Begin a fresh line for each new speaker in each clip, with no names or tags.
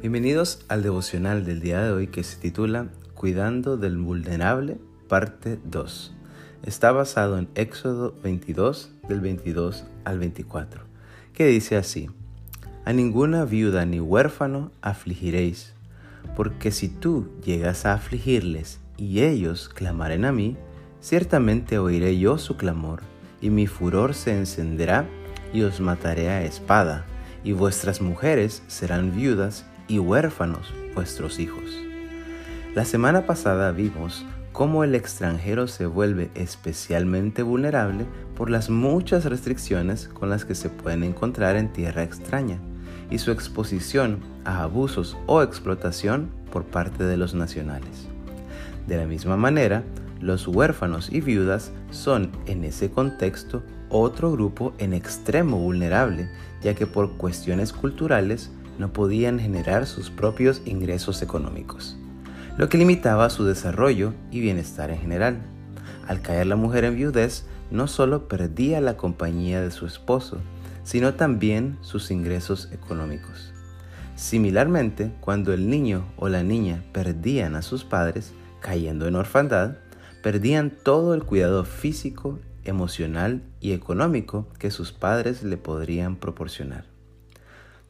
Bienvenidos al devocional del día de hoy que se titula Cuidando del vulnerable, parte 2. Está basado en Éxodo 22 del 22 al 24, que dice así, A ninguna viuda ni huérfano afligiréis, porque si tú llegas a afligirles y ellos clamaren a mí, ciertamente oiré yo su clamor, y mi furor se encenderá y os mataré a espada, y vuestras mujeres serán viudas y huérfanos vuestros hijos. La semana pasada vimos cómo el extranjero se vuelve especialmente vulnerable por las muchas restricciones con las que se pueden encontrar en tierra extraña y su exposición a abusos o explotación por parte de los nacionales. De la misma manera, los huérfanos y viudas son en ese contexto otro grupo en extremo vulnerable, ya que por cuestiones culturales no podían generar sus propios ingresos económicos, lo que limitaba su desarrollo y bienestar en general. Al caer la mujer en viudez, no solo perdía la compañía de su esposo, sino también sus ingresos económicos. Similarmente, cuando el niño o la niña perdían a sus padres, cayendo en orfandad, perdían todo el cuidado físico, emocional y económico que sus padres le podrían proporcionar.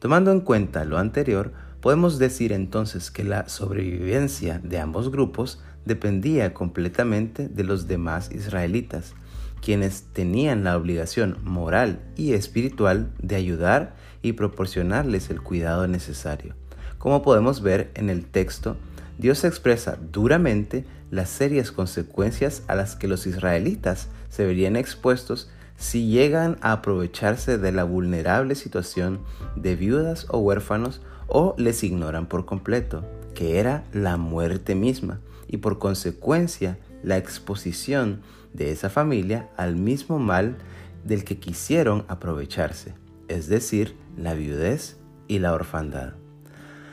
Tomando en cuenta lo anterior, podemos decir entonces que la sobrevivencia de ambos grupos dependía completamente de los demás israelitas, quienes tenían la obligación moral y espiritual de ayudar y proporcionarles el cuidado necesario. Como podemos ver en el texto, Dios expresa duramente las serias consecuencias a las que los israelitas se verían expuestos si llegan a aprovecharse de la vulnerable situación de viudas o huérfanos o les ignoran por completo, que era la muerte misma y por consecuencia la exposición de esa familia al mismo mal del que quisieron aprovecharse, es decir, la viudez y la orfandad.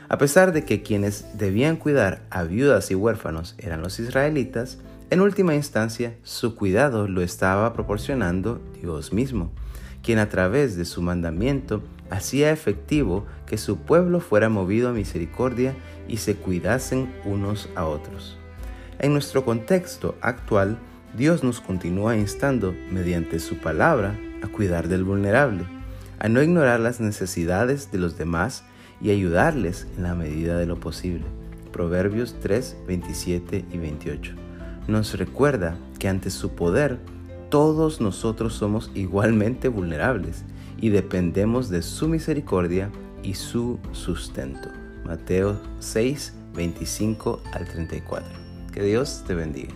A pesar de que quienes debían cuidar a viudas y huérfanos eran los israelitas, en última instancia, su cuidado lo estaba proporcionando Dios mismo, quien a través de su mandamiento hacía efectivo que su pueblo fuera movido a misericordia y se cuidasen unos a otros. En nuestro contexto actual, Dios nos continúa instando, mediante su palabra, a cuidar del vulnerable, a no ignorar las necesidades de los demás y ayudarles en la medida de lo posible. Proverbios 3, 27 y 28 nos recuerda que ante su poder todos nosotros somos igualmente vulnerables y dependemos de su misericordia y su sustento. Mateo 6, 25 al 34. Que Dios te bendiga.